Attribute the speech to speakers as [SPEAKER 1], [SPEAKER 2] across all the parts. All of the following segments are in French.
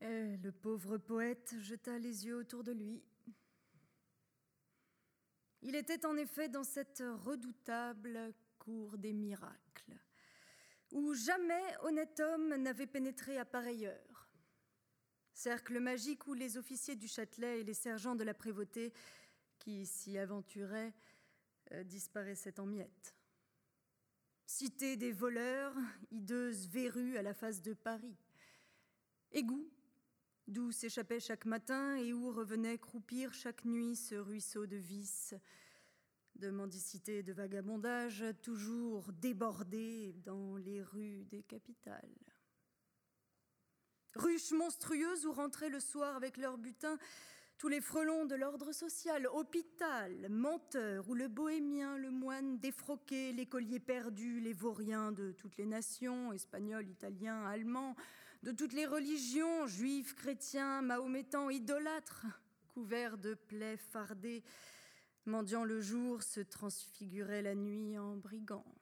[SPEAKER 1] Et le pauvre poète jeta les yeux autour de lui. Il était en effet dans cette redoutable cour des miracles, où jamais honnête homme n'avait pénétré à pareille heure. Cercle magique où les officiers du Châtelet et les sergents de la prévôté qui s'y aventuraient euh, disparaissaient en miettes. Cité des voleurs, hideuse verrue à la face de Paris. Égout, d'où s'échappait chaque matin et où revenait croupir chaque nuit ce ruisseau de vices, de mendicité et de vagabondage, toujours débordé dans les rues des capitales. Ruches monstrueuses où rentraient le soir avec leur butin tous les frelons de l'ordre social, hôpital, menteurs, où le bohémien, le moine défroqué, l'écolier perdu, les vauriens de toutes les nations, espagnols, italiens, allemands, de toutes les religions, juifs, chrétiens, mahométans, idolâtres, couverts de plaies fardées, mendiant le jour, se transfigurait la nuit en brigands.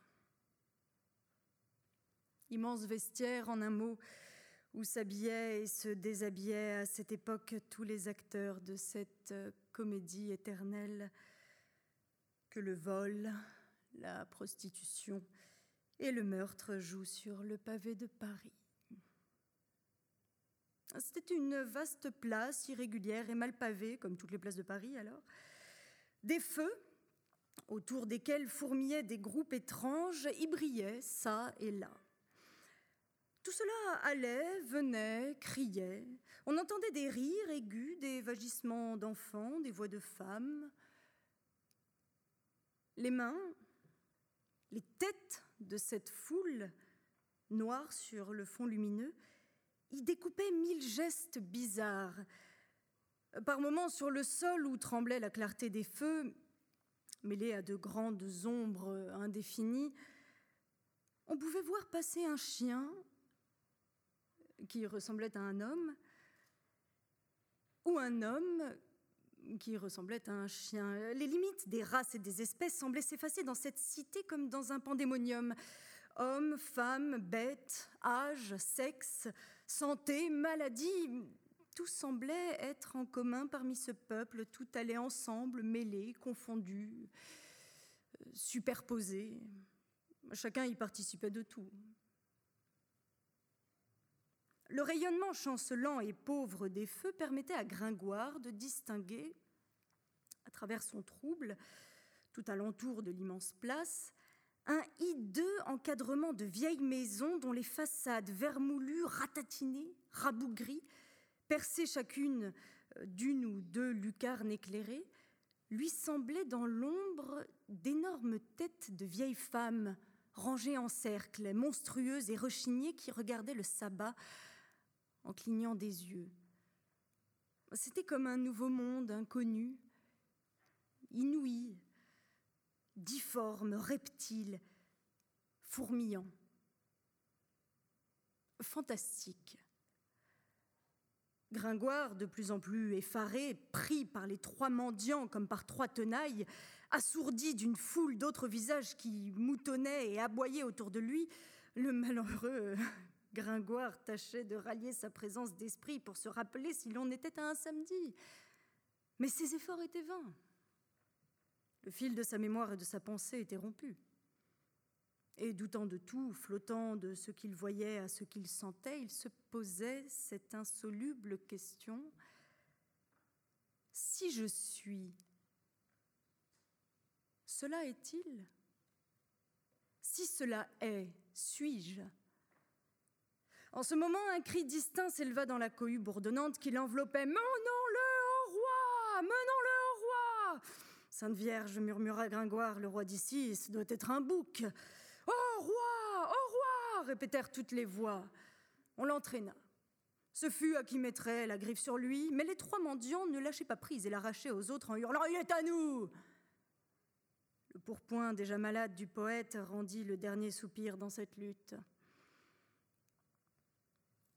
[SPEAKER 1] Immense vestiaire, en un mot, où s'habillaient et se déshabillaient à cette époque tous les acteurs de cette euh, comédie éternelle que le vol, la prostitution et le meurtre jouent sur le pavé de Paris. C'était une vaste place irrégulière et mal pavée, comme toutes les places de Paris alors. Des feux, autour desquels fourmillaient des groupes étranges, y brillaient ça et là. Tout cela allait, venait, criait. On entendait des rires aigus, des vagissements d'enfants, des voix de femmes. Les mains, les têtes de cette foule noire sur le fond lumineux, y découpaient mille gestes bizarres. Par moments, sur le sol où tremblait la clarté des feux, mêlée à de grandes ombres indéfinies, on pouvait voir passer un chien qui ressemblait à un homme, ou un homme qui ressemblait à un chien. Les limites des races et des espèces semblaient s'effacer dans cette cité comme dans un pandémonium. Hommes, femmes, bêtes, âge, sexe, santé, maladie, tout semblait être en commun parmi ce peuple, tout allait ensemble, mêlé, confondu, euh, superposé. Chacun y participait de tout. Le rayonnement chancelant et pauvre des feux permettait à Gringoire de distinguer, à travers son trouble, tout alentour de l'immense place, un hideux encadrement de vieilles maisons dont les façades vermoulues, ratatinées, rabougries, percées chacune euh, d'une ou deux lucarnes éclairées, lui semblaient dans l'ombre d'énormes têtes de vieilles femmes rangées en cercle, monstrueuses et rechignées qui regardaient le sabbat en clignant des yeux. C'était comme un nouveau monde inconnu, inouï, difforme, reptile, fourmillant, fantastique. Gringoire, de plus en plus effaré, pris par les trois mendiants comme par trois tenailles, assourdi d'une foule d'autres visages qui moutonnaient et aboyaient autour de lui, le malheureux Gringoire tâchait de rallier sa présence d'esprit pour se rappeler si l'on était à un samedi. Mais ses efforts étaient vains. Le fil de sa mémoire et de sa pensée était rompu. Et doutant de tout, flottant de ce qu'il voyait à ce qu'il sentait, il se posait cette insoluble question Si je suis, cela est-il? Si cela est, suis-je? En ce moment, un cri distinct s'éleva dans la cohue bourdonnante qui l'enveloppait. Menons-le au roi Menons-le au roi Sainte Vierge, murmura Gringoire, le roi d'ici, ce doit être un bouc. Au roi Au roi répétèrent toutes les voix. On l'entraîna. Ce fut à qui mettrait la griffe sur lui, mais les trois mendiants ne lâchaient pas prise et l'arrachaient aux autres en hurlant Il est à nous Le pourpoint déjà malade du poète rendit le dernier soupir dans cette lutte.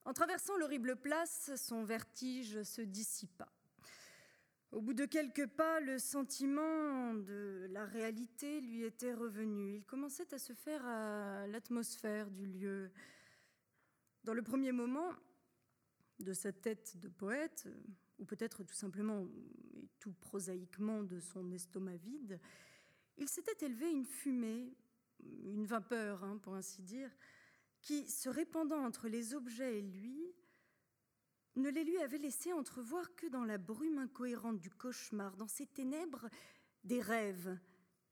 [SPEAKER 1] En traversant l'horrible place, son vertige se dissipa. Au bout de quelques pas, le sentiment de la réalité lui était revenu. Il commençait à se faire à l'atmosphère du lieu. Dans le premier moment, de sa tête de poète, ou peut-être tout simplement et tout prosaïquement de son estomac vide, il s'était élevé une fumée, une vapeur, hein, pour ainsi dire, qui, se répandant entre les objets et lui, ne les lui avait laissé entrevoir que dans la brume incohérente du cauchemar, dans ces ténèbres des rêves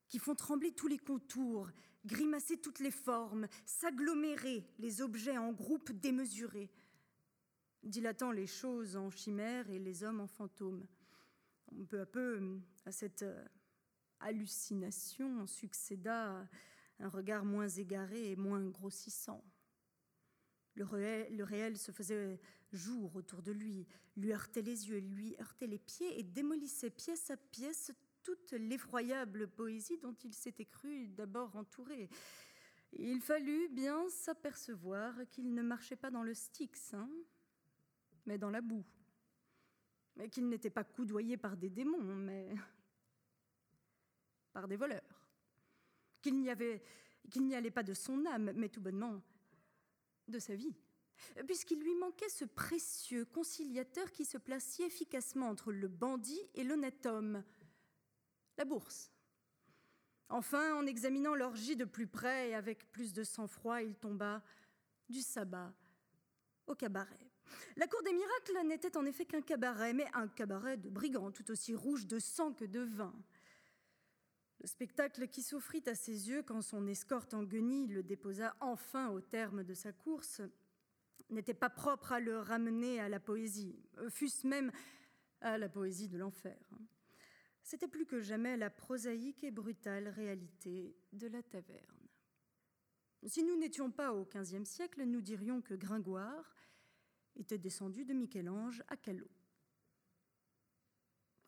[SPEAKER 1] qui font trembler tous les contours, grimacer toutes les formes, s'agglomérer les objets en groupes démesurés, dilatant les choses en chimères et les hommes en fantômes. Peu à peu, à cette euh, hallucination succéda un regard moins égaré et moins grossissant. Le réel, se faisait jour autour de lui, lui heurtait les yeux, lui heurtait les pieds et démolissait pièce à pièce toute l'effroyable poésie dont il s'était cru d'abord entouré. Il fallut bien s'apercevoir qu'il ne marchait pas dans le Styx, hein, mais dans la boue, qu'il n'était pas coudoyé par des démons, mais par des voleurs, qu'il n'y allait pas de son âme, mais tout bonnement de sa vie, puisqu'il lui manquait ce précieux conciliateur qui se si efficacement entre le bandit et l'honnête homme, la bourse. Enfin, en examinant l'orgie de plus près et avec plus de sang-froid, il tomba du sabbat au cabaret. La cour des miracles n'était en effet qu'un cabaret, mais un cabaret de brigands, tout aussi rouge de sang que de vin. Le spectacle qui s'offrit à ses yeux quand son escorte en guenille le déposa enfin au terme de sa course n'était pas propre à le ramener à la poésie, fût-ce même à la poésie de l'enfer c'était plus que jamais la prosaïque et brutale réalité de la taverne. Si nous n'étions pas au XVe siècle, nous dirions que Gringoire était descendu de Michel-Ange à Callot.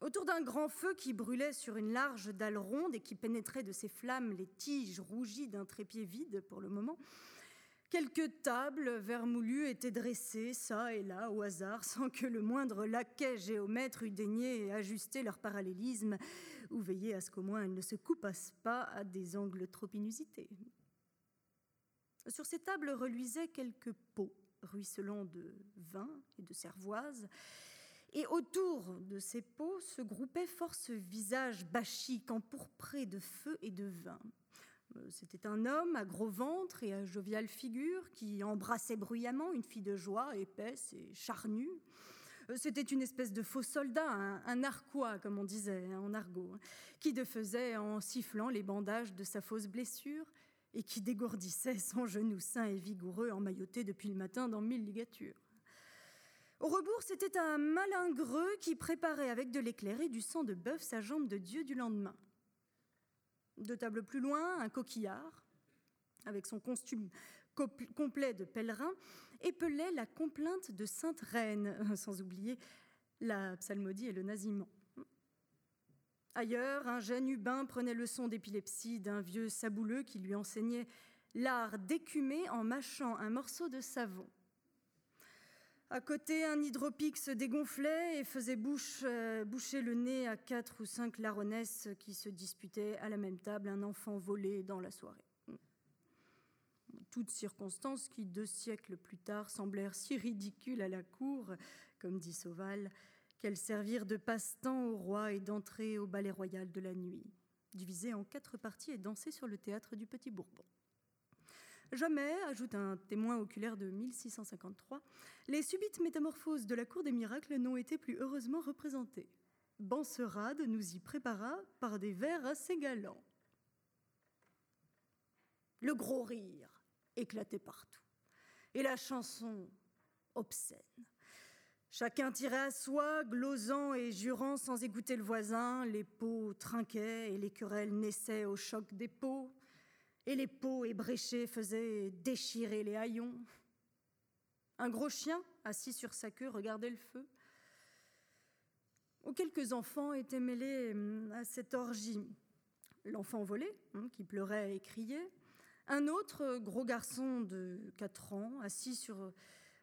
[SPEAKER 1] Autour d'un grand feu qui brûlait sur une large dalle ronde et qui pénétrait de ses flammes les tiges rougies d'un trépied vide pour le moment, Quelques tables vermoulues étaient dressées, ça et là, au hasard, sans que le moindre laquais géomètre eût daigné ajuster leur parallélisme ou veiller à ce qu'au moins elles ne se coupassent pas à des angles trop inusités. Sur ces tables reluisaient quelques pots ruisselants de vin et de cervoise, et autour de ces pots se groupaient force visages bachiques, empourprés de feu et de vin. Euh, c'était un homme à gros ventre et à joviale figure qui embrassait bruyamment une fille de joie, épaisse et charnue. Euh, c'était une espèce de faux soldat, un, narquois, comme on disait en argot, hein, qui faisait en sifflant les bandages de sa fausse blessure et qui dégourdissait son genou sain et vigoureux emmailloté depuis le matin dans mille ligatures. Au rebours, c'était un malingreux qui préparait avec de l'éclair et du sang de bœuf sa jambe de Dieu du lendemain. Deux tables plus loin, un coquillard, avec son costume complet de pèlerin, épelait la complainte de Sainte Reine, sans oublier la psalmodie et le naziment. Ailleurs, un jeune Hubin prenait leçon d'épilepsie d'un vieux sabouleux qui lui enseignait l'art d'écumer en mâchant un morceau de savon. À côté, un hydropique se dégonflait et faisait euh, boucher le nez à quatre ou cinq larronnesses qui se disputaient à la même table un enfant volé dans la soirée. Toutes circonstances qui, deux siècles plus tard, semblèrent si ridicules à la cour, comme dit Sauval, qu'elles servirent de passe-temps au roi et d'entrée au ballet royal de la nuit, divisé en quatre parties et dansé sur le théâtre du Petit Bourbon. Jamais, ajoute un témoin oculaire de 1653, les subites métamorphoses de la cour des miracles n'ont été plus heureusement représentées. Banserade nous y prépara par des vers assez galants. Le gros rire éclatait partout, et la chanson obscène. Chacun tirait à soi, glosant et jurant sans écouter le voisin, les pots trinquaient et les querelles naissaient au choc des pots et les pots ébréchés faisaient déchirer les haillons. Un gros chien, assis sur sa queue, regardait le feu. Quelques enfants étaient mêlés hum, à cette orgie. L'enfant volé, hein, qui pleurait et criait. Un autre gros garçon de 4 ans, assis sur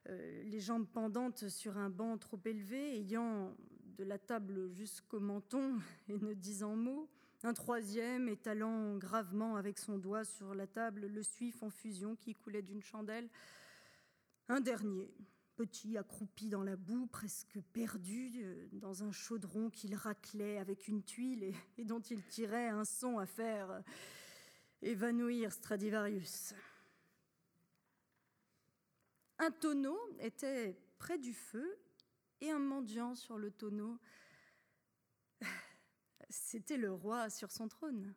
[SPEAKER 1] euh, les jambes pendantes sur un banc trop élevé, ayant de la table jusqu'au menton et ne disant mot. Un troisième étalant gravement avec son doigt sur la table le suif en fusion qui coulait d'une chandelle. Un dernier, petit accroupi dans la boue, presque perdu, euh, dans un chaudron qu'il raclait avec une tuile et, dont il tirait un son à faire euh, évanouir Stradivarius. Un tonneau était près du feu et un mendiant sur le tonneau. C'était le roi sur son trône.